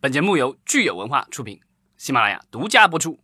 本节目由聚友文化出品，喜马拉雅独家播出。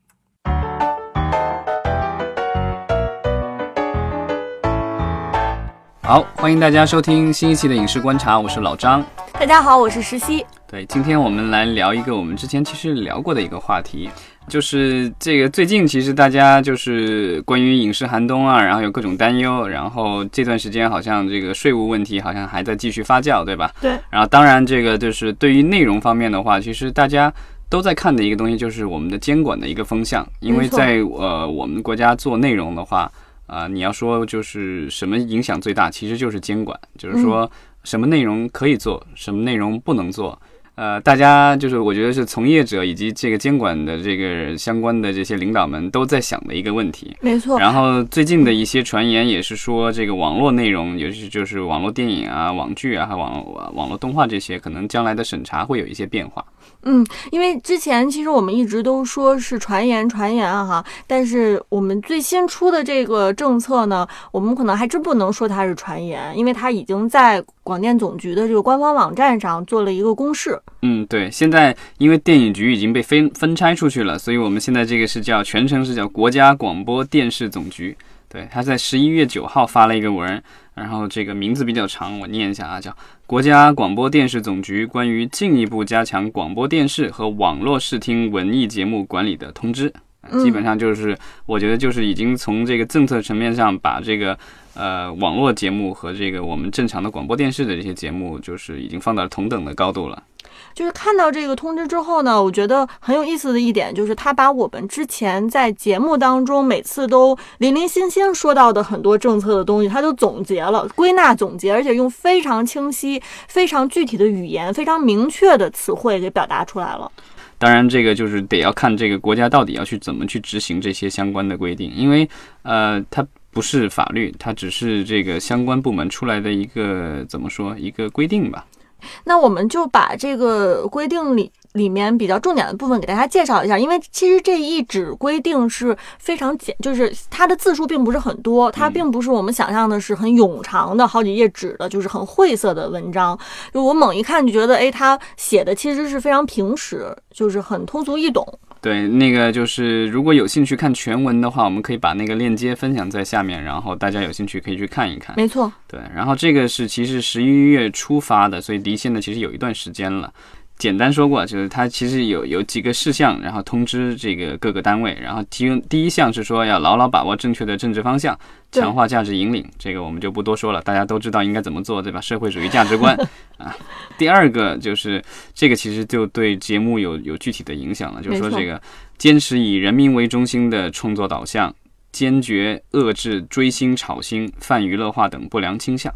好，欢迎大家收听新一期的影视观察，我是老张。大家好，我是石溪。对，今天我们来聊一个我们之前其实聊过的一个话题，就是这个最近其实大家就是关于影视寒冬啊，然后有各种担忧，然后这段时间好像这个税务问题好像还在继续发酵，对吧？对。然后当然这个就是对于内容方面的话，其实大家都在看的一个东西就是我们的监管的一个风向，因为在呃我们国家做内容的话。啊，你要说就是什么影响最大，其实就是监管，就是说什么内容可以做，什么内容不能做。呃，大家就是我觉得是从业者以及这个监管的这个相关的这些领导们都在想的一个问题。没错。然后最近的一些传言也是说，这个网络内容，尤其就是网络电影啊、网剧啊、还网网络动画这些，可能将来的审查会有一些变化。嗯，因为之前其实我们一直都说是传言，传言啊哈，但是我们最新出的这个政策呢，我们可能还真不能说它是传言，因为它已经在广电总局的这个官方网站上做了一个公示。嗯，对，现在因为电影局已经被分分拆出去了，所以我们现在这个是叫全称是叫国家广播电视总局。对，他在十一月九号发了一个文，然后这个名字比较长，我念一下啊，叫《国家广播电视总局关于进一步加强广播电视和网络视听文艺节目管理的通知》。基本上就是，我觉得就是已经从这个政策层面上把这个呃网络节目和这个我们正常的广播电视的这些节目，就是已经放到了同等的高度了。就是看到这个通知之后呢，我觉得很有意思的一点就是，他把我们之前在节目当中每次都零零星星说到的很多政策的东西，他都总结了、归纳总结，而且用非常清晰、非常具体的语言、非常明确的词汇给表达出来了。当然，这个就是得要看这个国家到底要去怎么去执行这些相关的规定，因为呃，它不是法律，它只是这个相关部门出来的一个怎么说一个规定吧。那我们就把这个规定里里面比较重点的部分给大家介绍一下，因为其实这一纸规定是非常简，就是它的字数并不是很多，它并不是我们想象的是很冗长的好几页纸的，就是很晦涩的文章。就我猛一看就觉得，哎，它写的其实是非常平实，就是很通俗易懂。对，那个就是如果有兴趣看全文的话，我们可以把那个链接分享在下面，然后大家有兴趣可以去看一看。没错，对，然后这个是其实十一月初发的，所以离现在其实有一段时间了。简单说过，就是它其实有有几个事项，然后通知这个各个单位，然后第第一项是说要牢牢把握正确的政治方向，强化价值引领，这个我们就不多说了，大家都知道应该怎么做，对吧？社会主义价值观 啊。第二个就是这个其实就对节目有有具体的影响了，就是说这个坚持以人民为中心的创作导向，坚决遏制追星炒星、泛娱乐化等不良倾向。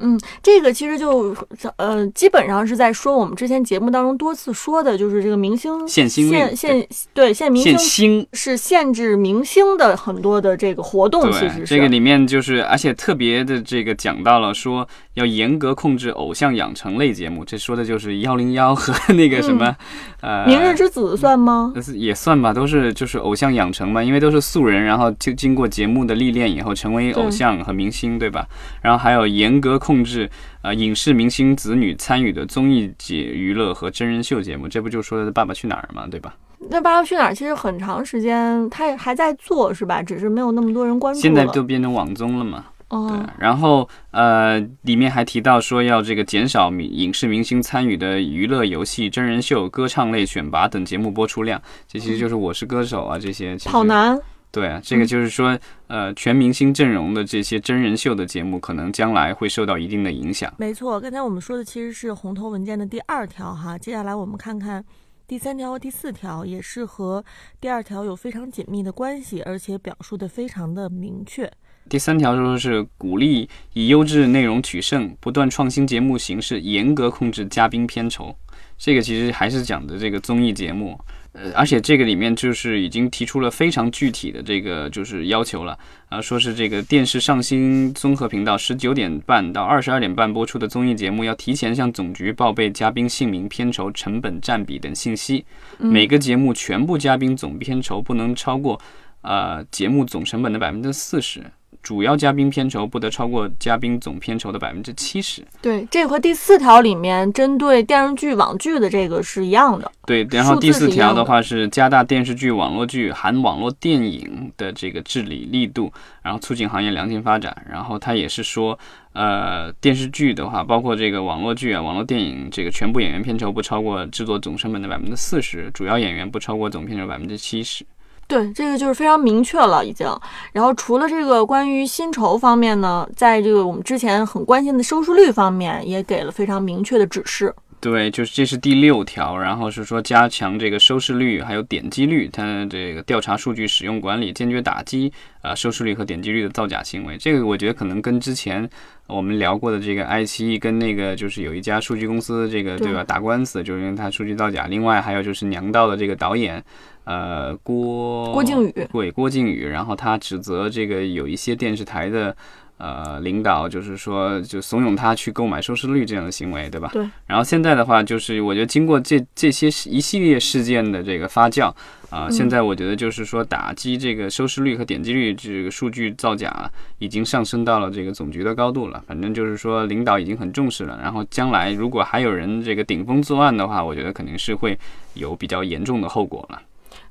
嗯，这个其实就呃，基本上是在说我们之前节目当中多次说的，就是这个明星限星限限对限明星是限制明星的很多的这个活动，其实是这个里面就是，而且特别的这个讲到了说要严格控制偶像养成类节目，这说的就是幺零幺和 那个什么呃，明日之子算吗？也算吧，都是就是偶像养成嘛，因为都是素人，然后就经过节目的历练以后成为偶像和明星，对吧？然后还有严格控。控制呃影视明星子女参与的综艺节娱乐和真人秀节目，这不就说的《爸爸去哪儿》嘛？对吧？那《爸爸去哪儿》其实很长时间他还在做，是吧？只是没有那么多人关注。现在都变成网综了嘛？哦。对。然后呃，里面还提到说要这个减少影视明星参与的娱乐游戏、真人秀、歌唱类选拔等节目播出量，这其实就是《我是歌手》啊这些。跑男。对啊，这个就是说，呃，全明星阵容的这些真人秀的节目，可能将来会受到一定的影响。没错，刚才我们说的其实是红头文件的第二条哈，接下来我们看看第三条和第四条，也是和第二条有非常紧密的关系，而且表述的非常的明确。第三条说是鼓励以优质内容取胜，不断创新节目形式，严格控制嘉宾片酬。这个其实还是讲的这个综艺节目。呃，而且这个里面就是已经提出了非常具体的这个就是要求了啊，说是这个电视上新综合频道十九点半到二十二点半播出的综艺节目，要提前向总局报备嘉宾姓名、片酬、成本占比等信息。每个节目全部嘉宾总片酬不能超过呃节目总成本的百分之四十。主要嘉宾片酬不得超过嘉宾总片酬的百分之七十。对，这和第四条里面针对电视剧、网剧的这个是一样的。对，然后第四条的话是加大电视剧、网络剧含网络电影的这个治理力度，然后促进行业良性发展。然后它也是说，呃，电视剧的话，包括这个网络剧啊、网络电影，这个全部演员片酬不超过制作总成本的百分之四十，主要演员不超过总片酬百分之七十。对，这个就是非常明确了，已经。然后除了这个关于薪酬方面呢，在这个我们之前很关心的收视率方面，也给了非常明确的指示。对，就是这是第六条，然后是说加强这个收视率还有点击率，它这个调查数据使用管理，坚决打击啊、呃收视率和点击率的造假行为。这个我觉得可能跟之前我们聊过的这个爱奇艺跟那个就是有一家数据公司这个对对吧打官司，就是因为它数据造假。另外还有就是娘道的这个导演呃郭郭靖宇对郭靖宇，然后他指责这个有一些电视台的。呃，领导就是说，就怂恿他去购买收视率这样的行为，对吧？对。然后现在的话，就是我觉得经过这这些一系列事件的这个发酵啊、嗯现在我觉得就是说打击这个收视率和点击率这个数据造假已经上升到了这个总局的高度了。反正就是说领导已经很重视了。然后将来如果还有人这个顶风作案的话，我觉得肯定是会有比较严重的后果了。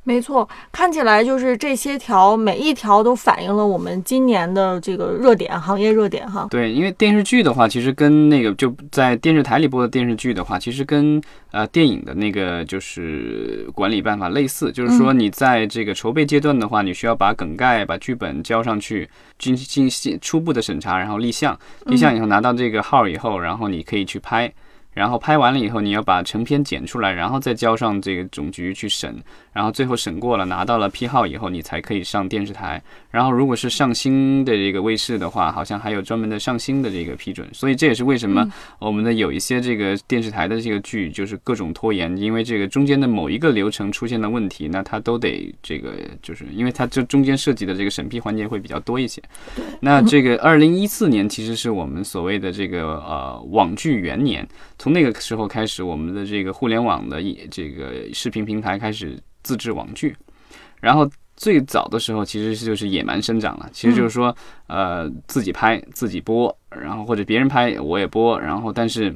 没错，看起来就是这些条每一条都反映了我们今年的这个热点，行业热点哈。对，因为电视剧的话，其实跟那个就在电视台里播的电视剧的话，其实跟呃电影的那个就是管理办法类似，就是说你在这个筹备阶段的话，你需要把梗概、把剧本交上去，进进行初步的审查，然后立项，立项以后拿到这个号以后，然后你可以去拍。然后拍完了以后，你要把成片剪出来，然后再交上这个总局去审，然后最后审过了，拿到了批号以后，你才可以上电视台。然后如果是上新的这个卫视的话，好像还有专门的上新的这个批准，所以这也是为什么我们的有一些这个电视台的这个剧就是各种拖延，因为这个中间的某一个流程出现了问题，那它都得这个就是因为它这中间涉及的这个审批环节会比较多一些。那这个二零一四年其实是我们所谓的这个呃网剧元年，从那个时候开始，我们的这个互联网的一这个视频平台开始自制网剧，然后最早的时候其实是就是野蛮生长了，其实就是说呃自己拍自己播，然后或者别人拍我也播，然后但是。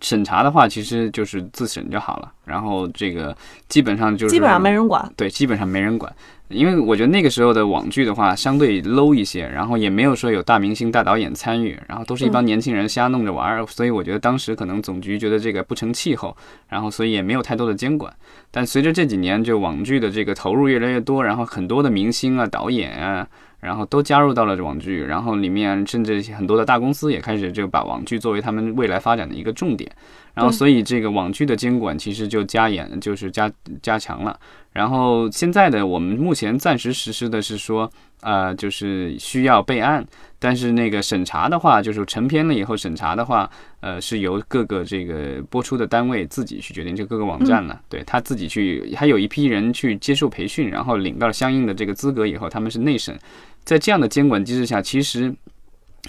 审查的话，其实就是自审就好了。然后这个基本上就是基本上没人管。对，基本上没人管，因为我觉得那个时候的网剧的话，相对 low 一些，然后也没有说有大明星、大导演参与，然后都是一帮年轻人瞎弄着玩儿，所以我觉得当时可能总局觉得这个不成气候，然后所以也没有太多的监管。但随着这几年就网剧的这个投入越来越多，然后很多的明星啊、导演啊。然后都加入到了网剧，然后里面甚至很多的大公司也开始就把网剧作为他们未来发展的一个重点，然后所以这个网剧的监管其实就加严，就是加加强了。然后现在的我们目前暂时实施的是说，呃，就是需要备案，但是那个审查的话，就是成片了以后审查的话，呃，是由各个这个播出的单位自己去决定，就各个网站了，对他自己去，还有一批人去接受培训，然后领到相应的这个资格以后，他们是内审，在这样的监管机制下，其实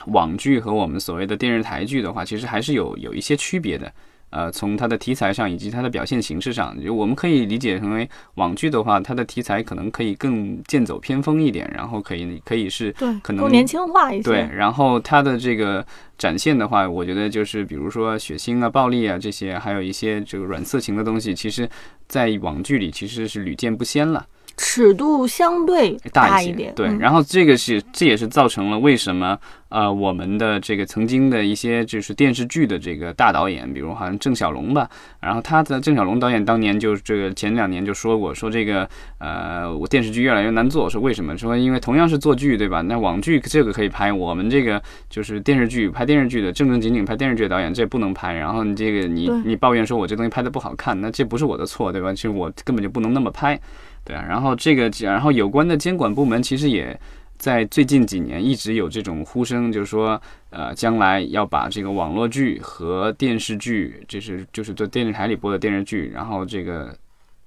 网剧和我们所谓的电视台剧的话，其实还是有有一些区别的。呃，从它的题材上以及它的表现形式上，就我们可以理解成为网剧的话，它的题材可能可以更剑走偏锋一点，然后可以可以是对，可能更年轻化一些。对，然后它的这个展现的话，我觉得就是比如说血腥啊、暴力啊这些，还有一些这个软色情的东西，其实在网剧里其实是屡见不鲜了。尺度相对大些，一点。对。嗯然后这个是，这也是造成了为什么呃我们的这个曾经的一些就是电视剧的这个大导演，比如好像郑晓龙吧，然后他的郑晓龙导演当年就这个前两年就说过，说这个呃我电视剧越来越难做，说为什么？说因为同样是做剧对吧？那网剧这个可以拍，我们这个就是电视剧拍电视剧的正正经经拍电视剧的导演这不能拍，然后你这个你你抱怨说我这东西拍的不好看，那这不是我的错对吧？其实我根本就不能那么拍。对啊，然后这个，然后有关的监管部门其实也在最近几年一直有这种呼声，就是说，呃，将来要把这个网络剧和电视剧，就是就是在电视台里播的电视剧，然后这个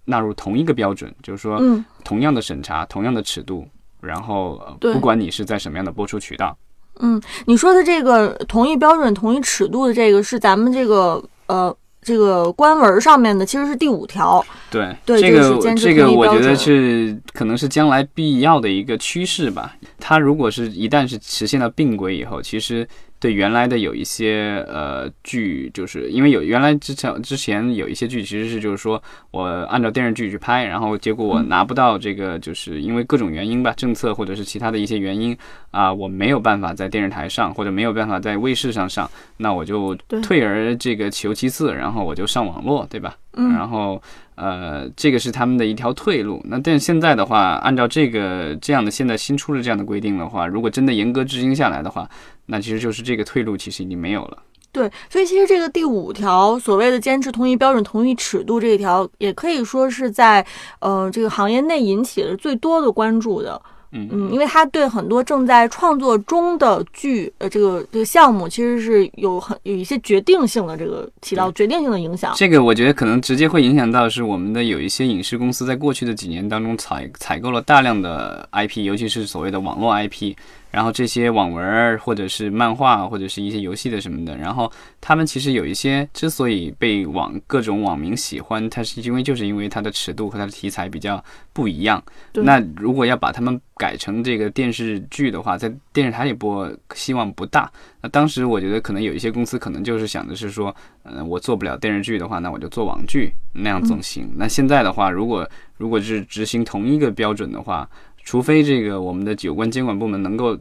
纳入同一个标准，就是说嗯，同样的审查、同样的尺度，然后呃不管你是在什么样的播出渠道，嗯，你说的这个同一标准、同一尺度的这个是咱们这个呃这个官文上面的其实是第五条。对，对这个这个我觉得是可能是将来必要的一个趋势吧。它如果是一旦是实现了并轨以后，其实对原来的有一些呃剧，就是因为有原来之前之前有一些剧其实是就是说我按照电视剧去拍，然后结果我嗯拿不到这个，就是因为各种原因吧，政策或者是其他的一些原因啊、我没有办法在电视台上或者没有办法在卫视上上，那我就退而这个求其次，然后我就上网络，对吧？嗯然后呃，这个是他们的一条退路。那但现在的话，按照这个这样的现在新出的这样的规定的话，如果真的严格执行下来的话，那其实就是这个退路其实已经没有了。对，所以其实这个第五条所谓的坚持同一标准、同一尺度这一条，也可以说是在呃这个行业内引起了最多的关注的。嗯嗯，因为它对很多正在创作中的剧，呃，这个这个项目其实是有很有一些决定性的这个起到决定性的影响。这个我觉得可能直接会影响到是我们的有一些影视公司在过去的几年当中采采购了大量的 IP，尤其是所谓的网络 IP，然后这些网文儿或者是漫画或者是一些游戏的什么的，然后他们其实有一些之所以被网各种网民喜欢，它是因为就是因为它的尺度和它的题材比较不一样。那如果要把他们改成这个电视剧的话，在电视台里播希望不大。那当时我觉得可能有一些公司可能就是想的是说，嗯、我做不了电视剧的话，那我就做网剧，那样总行。那现在的话，如果如果是执行同一个标准的话，除非这个我们的有关监管部门能够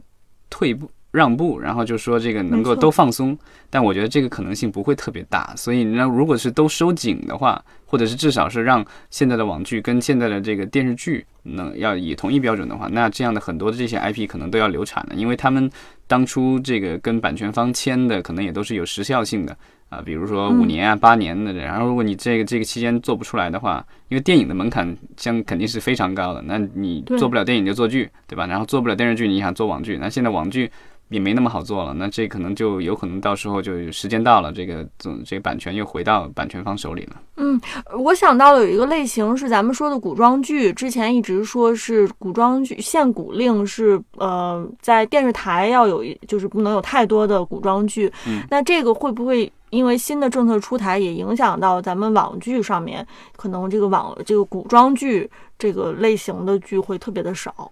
退步让步，然后就说这个能够都放松，但我觉得这个可能性不会特别大。所以那如果是都收紧的话，或者是至少是让现在的网剧跟现在的这个电视剧能要以同一标准的话，那这样的很多的这些 IP 可能都要流产了，因为他们当初这个跟版权方签的可能也都是有时效性的啊，比如说五嗯年啊、八年的。然后如果你这个这个期间做不出来的话，因为电影的门槛将肯定是非常高的，那你做不了电影就做剧，对吧？然后做不了电视剧，你想做网剧，那现在网剧。也没那么好做了，那这可能就有可能到时候就时间到了，这个总这个版权又回到版权方手里了。嗯我想到了有一个类型是咱们说的古装剧，之前一直说是古装剧限古令是呃在电视台要有一就是不能有太多的古装剧，嗯那这个会不会因为新的政策出台也影响到咱们网剧上面，可能这个网这个古装剧这个类型的剧会特别的少？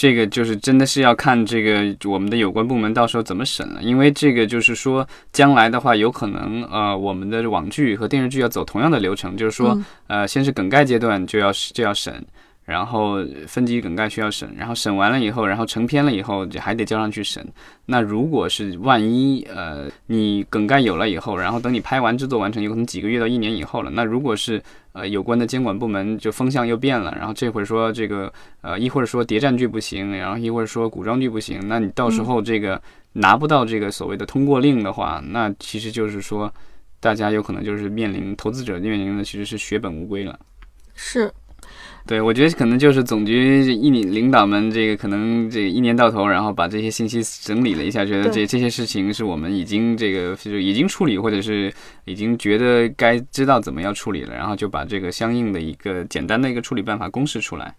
这个就是真的是要看这个我们的有关部门到时候怎么审了，因为这个就是说将来的话，有可能呃我们的网剧和电视剧要走同样的流程，就是说嗯。呃先是梗概阶段就要就要审，然后分级梗概需要审，然后审完了以后，然后成片了以后就还得交上去审。那如果是万一呃你梗概有了以后，然后等你拍完制作完成，有可能几个月到一年以后了。那如果是呃有关的监管部门就风向又变了，然后这会儿说这个呃一会儿说谍战剧不行，然后一会儿说古装剧不行，那你到时候这个拿不到这个所谓的通过令的话，那其实就是说大家有可能就是面临投资者面临的其实是血本无归了。是，对，我觉得可能就是总局一领领导们这个可能这个一年到头，然后把这些信息整理了一下，觉得这这些事情是我们已经这个就是已经处理，或者是已经觉得该知道怎么样处理了，然后就把这个相应的一个简单的一个处理办法公示出来。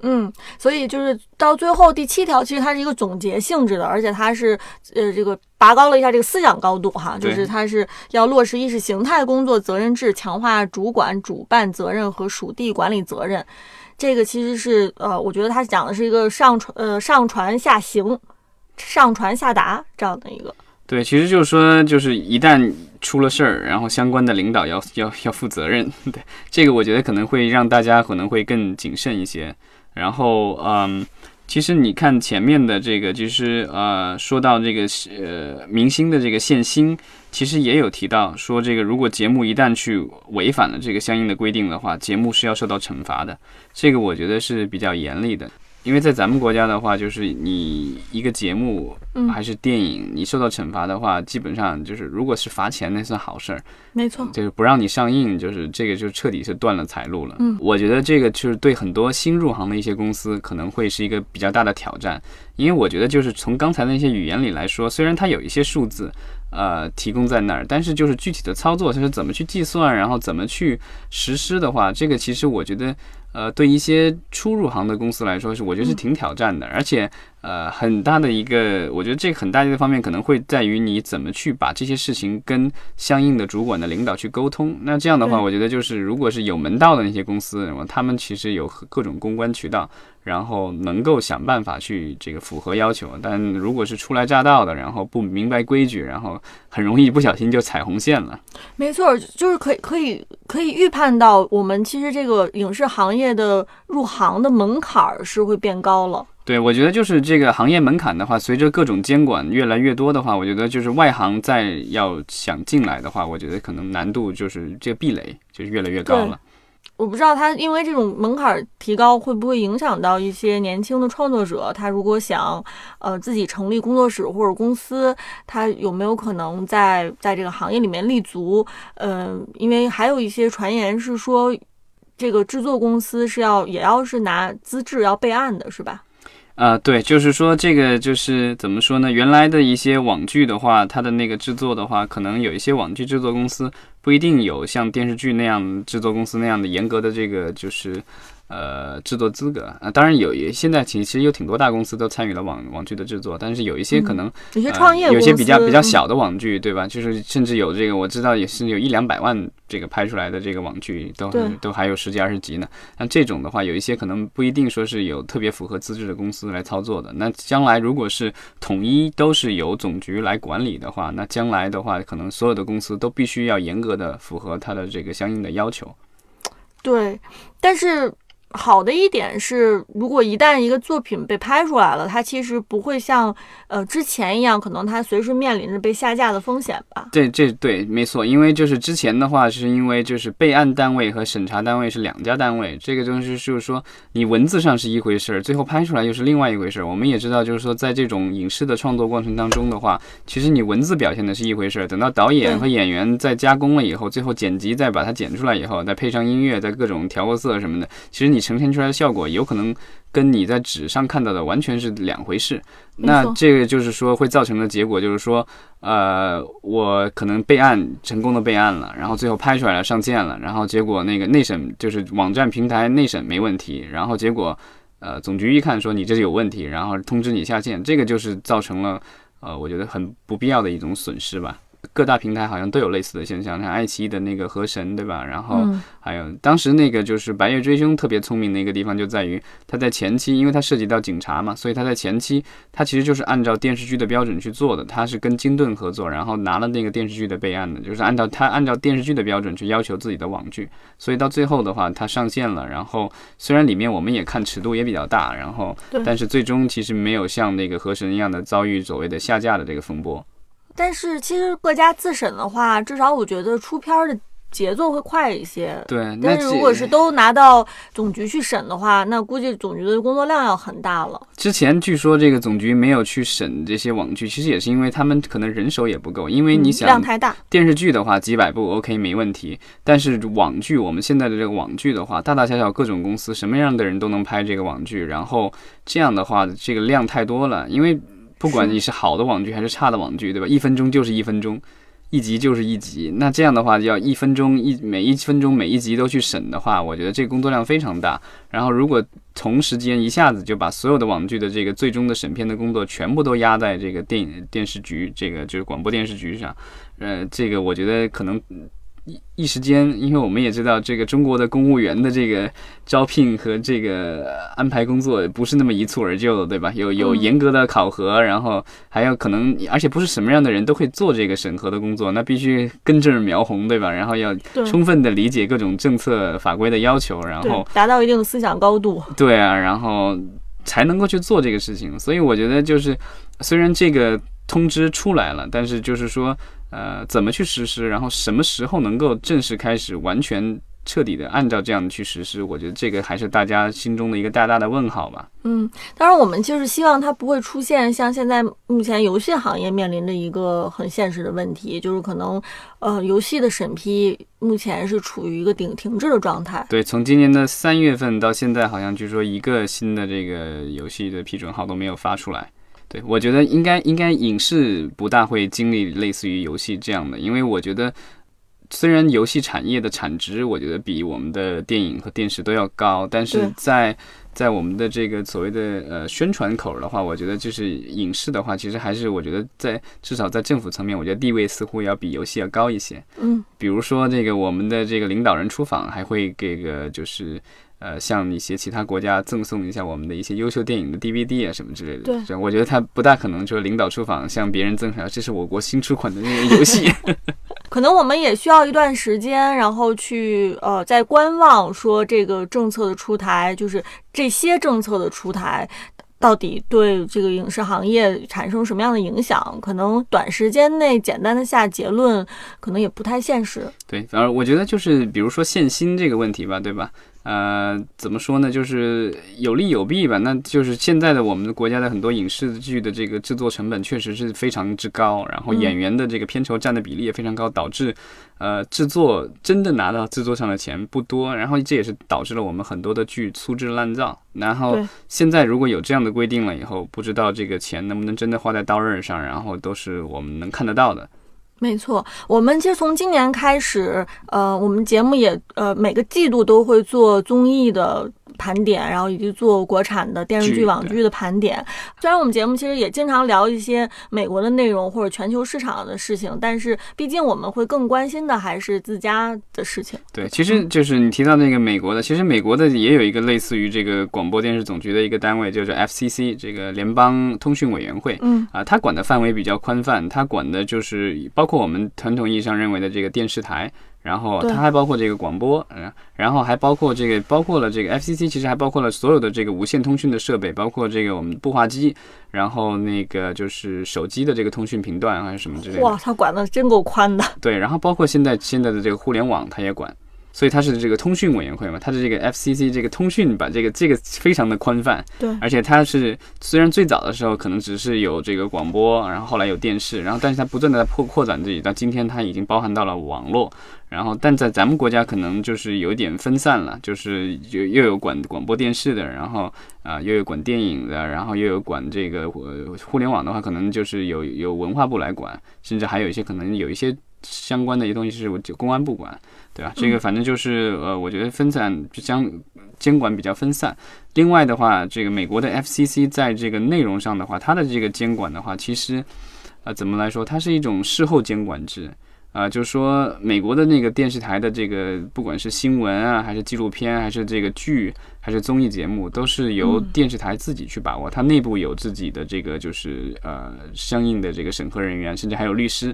嗯，所以就是到最后第七条，其实它是一个总结性质的，而且它是呃这个拔高了一下这个思想高度哈，就是它是要落实意识形态工作责任制，强化主管主办责任和属地管理责任。这个其实是呃，我觉得它讲的是一个上传呃上传下行、上传下达这样的一个。对，其实就是说，就是一旦出了事儿，然后相关的领导要要要负责任。对，这个我觉得可能会让大家可能会更谨慎一些。然后，嗯，其实你看前面的这个，就是呃，说到这个呃明星的这个限薪，其实也有提到说，这个如果节目一旦去违反了这个相应的规定的话，节目是要受到惩罚的。这个我觉得是比较严厉的。因为在咱们国家的话，就是你一个节目嗯还是电影，你受到惩罚的话，基本上就是如果是罚钱，那算好事儿；没错，就是不让你上映，就是这个就彻底是断了财路了。嗯我觉得这个就是对很多新入行的一些公司可能会是一个比较大的挑战，因为我觉得就是从刚才的那些语言里来说，虽然它有一些数字。呃，提供在那儿，但是就是具体的操作，它是怎么去计算，然后怎么去实施的话，这个其实我觉得，呃，对一些初入行的公司来说，是我觉得是挺挑战的，而且。呃，很大的一个，我觉得这个很大一个方面可能会在于你怎么去把这些事情跟相应的主管的领导去沟通。那这样的话，我觉得就是如果是有门道的那些公司，他们其实有各种公关渠道，然后能够想办法去这个符合要求。但如果是初来乍到的，然后不明白规矩，然后很容易不小心就踩红线了。没错，就是可以可以可以预判到，我们其实这个影视行业的入行的门槛是会变高了。对，我觉得就是这个行业门槛的话，随着各种监管越来越多的话，我觉得就是外行再要想进来的话，我觉得可能难度就是这个壁垒就是越来越高了。我不知道他因为这种门槛提高，会不会影响到一些年轻的创作者？他如果想呃自己成立工作室或者公司，他有没有可能在在这个行业里面立足？嗯，因为还有一些传言是说，这个制作公司是要也要是拿资质要备案的，是吧？啊，对，就是说这个就是怎么说呢？原来的一些网剧的话，它的那个制作的话，可能有一些网剧制作公司不一定有像电视剧那样制作公司那样的严格的这个就是。呃，制作资格啊，当然有，也现在其实有挺多大公司都参与了网网剧的制作，但是有一些可能有些创业，有些比较比较小的网剧，对吧？就是甚至有这个，我知道也是有一两百万这个拍出来的这个网剧，都都还有十几二十集呢。那这种的话，有一些可能不一定说是有特别符合资质的公司来操作的。那将来如果是统一都是由总局来管理的话，那将来的话，可能所有的公司都必须要严格的符合它的这个相应的要求。对，但是。好的一点是，如果一旦一个作品被拍出来了，它其实不会像呃之前一样，可能它随时面临着被下架的风险吧？对，这对没错，因为就是之前的话，是因为就是备案单位和审查单位是两家单位，这个东西就是说你文字上是一回事儿，最后拍出来又是另外一回事儿。我们也知道，就是说在这种影视的创作过程当中的话，其实你文字表现的是一回事儿，等到导演和演员在加工了以后，最后剪辑再把它剪出来以后，再配上音乐，再各种调个色什么的，其实你。呈现出来的效果有可能跟你在纸上看到的完全是两回事。那这个就是说会造成的结果就是说，呃，我可能备案成功的备案了，然后最后拍出来了上线了，然后结果那个内审就是网站平台内审没问题，然后结果呃总局一看说你这是有问题，然后通知你下线，这个就是造成了呃我觉得很不必要的一种损失吧。各大平台好像都有类似的现象，像爱奇艺的那个河神，对吧？然后还有当时那个就是《白夜追凶》特别聪明的一个地方，就在于它在前期，因为它涉及到警察嘛，所以它在前期，它其实就是按照电视剧的标准去做的。它是跟金盾合作，然后拿了那个电视剧的备案的，就是按照它按照电视剧的标准去要求自己的网剧。所以到最后的话，它上线了，然后虽然里面我们也看尺度也比较大，然后但是最终其实没有像那个河神一样的遭遇所谓的下架的这个风波。但是其实各家自审的话，至少我觉得出片的节奏会快一些。对，但是如果是都拿到总局去审的话，那估计总局的工作量要很大了。之前据说这个总局没有去审这些网剧，其实也是因为他们可能人手也不够。因为你想量太大，电视剧的话几百部 OK 没问题，但是网剧我们现在的这个网剧的话，大大小小各种公司什么样的人都能拍这个网剧，然后这样的话这个量太多了，因为。不管你是好的网剧还是差的网剧，对吧？一分钟就是一分钟，一集就是一集。那这样的话，要一分钟一每一分钟每一集都去审的话，我觉得这个工作量非常大。然后如果同时间一下子就把所有的网剧的这个最终的审片的工作全部都压在这个电影电视局，这个就是广播电视局上，呃，这个我觉得可能。一一时间，因为我们也知道，这个中国的公务员的这个招聘和这个安排工作不是那么一蹴而就的，对吧？有有严格的考核，然后还要可能，而且不是什么样的人都会做这个审核的工作，那必须根正苗红，对吧？然后要充分的理解各种政策法规的要求，然后达到一定的思想高度。对啊，然后才能够去做这个事情。所以我觉得，就是虽然这个通知出来了，但是就是说。呃，怎么去实施？然后什么时候能够正式开始，完全彻底的按照这样去实施？我觉得这个还是大家心中的一个大大的问号吧。嗯，当然我们就是希望它不会出现像现在目前游戏行业面临的一个很现实的问题，就是可能呃游戏的审批目前是处于一个顶停滞的状态。对，从今年的三月份到现在，好像据说一个新的这个游戏的批准号都没有发出来。对，我觉得应该应该影视不大会经历类似于游戏这样的，因为我觉得虽然游戏产业的产值，我觉得比我们的电影和电视都要高，但是在在我们的这个所谓的呃宣传口的话，我觉得就是影视的话，其实还是我觉得在至少在政府层面，我觉得地位似乎要比游戏要高一些。嗯，比如说这个我们的这个领导人出访，还会给个就是。呃，向一些其他国家赠送一下我们的一些优秀电影的 DVD 啊什么之类的。对我觉得他不大可能就是领导出访向别人赠送，这是我国新出款的那个游戏。可能我们也需要一段时间，然后去呃在观望，说这个政策的出台，就是这些政策的出台。到底对这个影视行业产生什么样的影响？可能短时间内简单的下结论，可能也不太现实。对，反正我觉得就是比如说限薪这个问题吧，对吧？呃，怎么说呢？就是有利有弊吧。那就是现在的我们的国家的很多影视剧的这个制作成本确实是非常之高，然后演员的这个片酬占的比例也非常高，导致呃制作真的拿到制作上的钱不多，然后这也是导致了我们很多的剧粗制滥造。然后现在如果有这样的规定了以后，不知道这个钱能不能真的花在刀刃上，然后都是我们能看得到的。没错，我们其实从今年开始，呃，我们节目也呃每个季度都会做综艺的盘点，然后以及做国产的电视剧、网剧的盘点。虽然我们节目其实也经常聊一些美国的内容或者全球市场的事情，但是毕竟我们会更关心的还是自家的事情。对，其实就是你提到那个美国的，其实美国的也有一个类似于这个广播电视总局的一个单位，就是 FCC 这个联邦通讯委员会。嗯啊，它管的范围比较宽泛，它管的就是包括我们传统意义上认为的这个电视台，然后它还包括这个广播，嗯，然后还包括这个包括了这个 FCC，其实还包括了所有的这个无线通讯的设备，包括这个我们步话机，然后那个就是手机的这个通讯频段还是什么之类的。哇，它管的真够宽的。对，然后包括现在现在的这个互联网，它也管，所以它是这个通讯委员会嘛，它的这个 FCC 这个通讯把这个这个非常的宽泛，对。而且它是虽然最早的时候可能只是有这个广播，然后后来有电视，然后但是它不断的在扩扩展自己，到今天它已经包含到了网络，然后但在咱们国家可能就是有点分散了，就是又又有管广播电视的，然后啊、又有管电影的，然后又有管这个呃互联网的话，可能就是有有文化部来管，甚至还有一些可能有一些相关的一些东西是我就公安部管，对吧？这个反正就是呃，我觉得分散就将监管比较分散。另外的话，这个美国的 FCC 在这个内容上的话，它的这个监管的话，其实呃怎么来说，它是一种事后监管制。啊、就是说，美国的那个电视台的这个，不管是新闻啊，还是纪录片，还是这个剧，还是综艺节目，都是由嗯电视台自己去把握。它内部有自己的这个，就是呃相应的这个审核人员，甚至还有律师，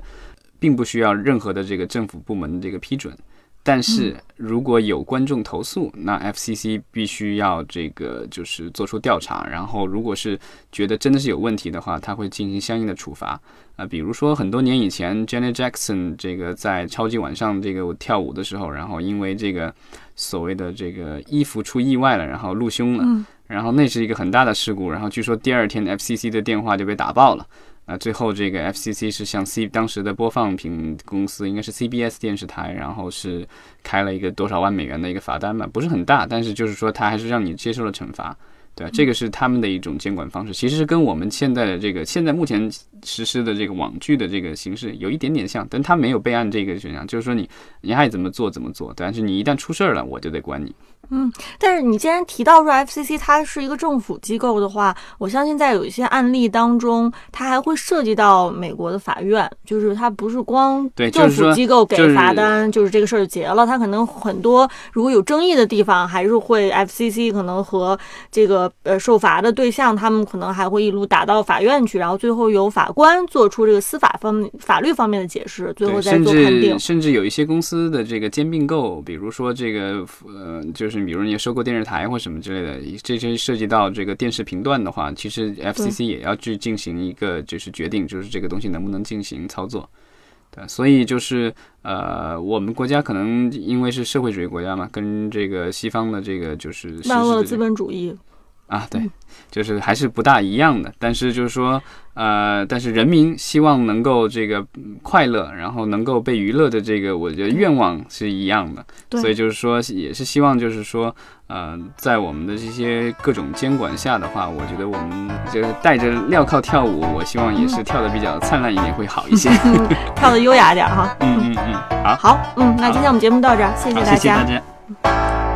并不需要任何的这个政府部门的这个批准。但是如果有观众投诉，那 FCC 必须要这个就是做出调查，然后如果是觉得真的是有问题的话，他会进行相应的处罚。啊，比如说很多年以前，Janet Jackson 这个在超级晚上这个跳舞的时候，然后因为这个所谓的这个衣服出意外了，然后露胸了，嗯然后那是一个很大的事故，然后据说第二天 FCC 的电话就被打爆了。那，最后这个 FCC 是向 C 当时的播放品公司，应该是 CBS 电视台，然后是开了一个多少万美元的一个罚单吧，不是很大，但是就是说他还是让你接受了惩罚，对吧、这个是他们的一种监管方式，其实是跟我们现在的这个现在目前实施的这个网剧的这个形式有一点点像，但它没有备案这个选项，就是说你你爱怎么做怎么做，但是你一旦出事儿了，我就得管你。嗯但是你既然提到说 FCC 它是一个政府机构的话，我相信在有一些案例当中，它还会涉及到美国的法院，就是它不是光政府机构给罚单，就是这个事儿就结了，它可能很多如果有争议的地方，还是会 FCC 可能和这个呃受罚的对象，他们可能还会一路打到法院去，然后最后由法官做出这个司法方面法律方面的解释，最后，再做判定至。甚至有一些公司的这个兼并购，比如说这个呃，就是比如你收购电视台或什么之类的，这些涉及到这个电视频段的话，其实 FCC 也要去进行一个就是决定，就是这个东西能不能进行操作。对，所以就是呃，我们国家可能因为是社会主义国家嘛，跟这个西方的这个就是实万恶的资本主义，啊，对，就是还是不大一样的。但是就是说，呃，但是人民希望能够这个嗯快乐，然后能够被娱乐的这个，我觉得愿望是一样的。对所以就是说，也是希望就是说，呃，在我们的这些各种监管下的话，我觉得我们就是带着镣铐跳舞，我希望也是跳的比较灿烂一点会好一些。嗯，跳的优雅点哈。嗯嗯嗯，好，好，嗯，那今天我们节目到这儿，谢谢，大家谢谢大。家。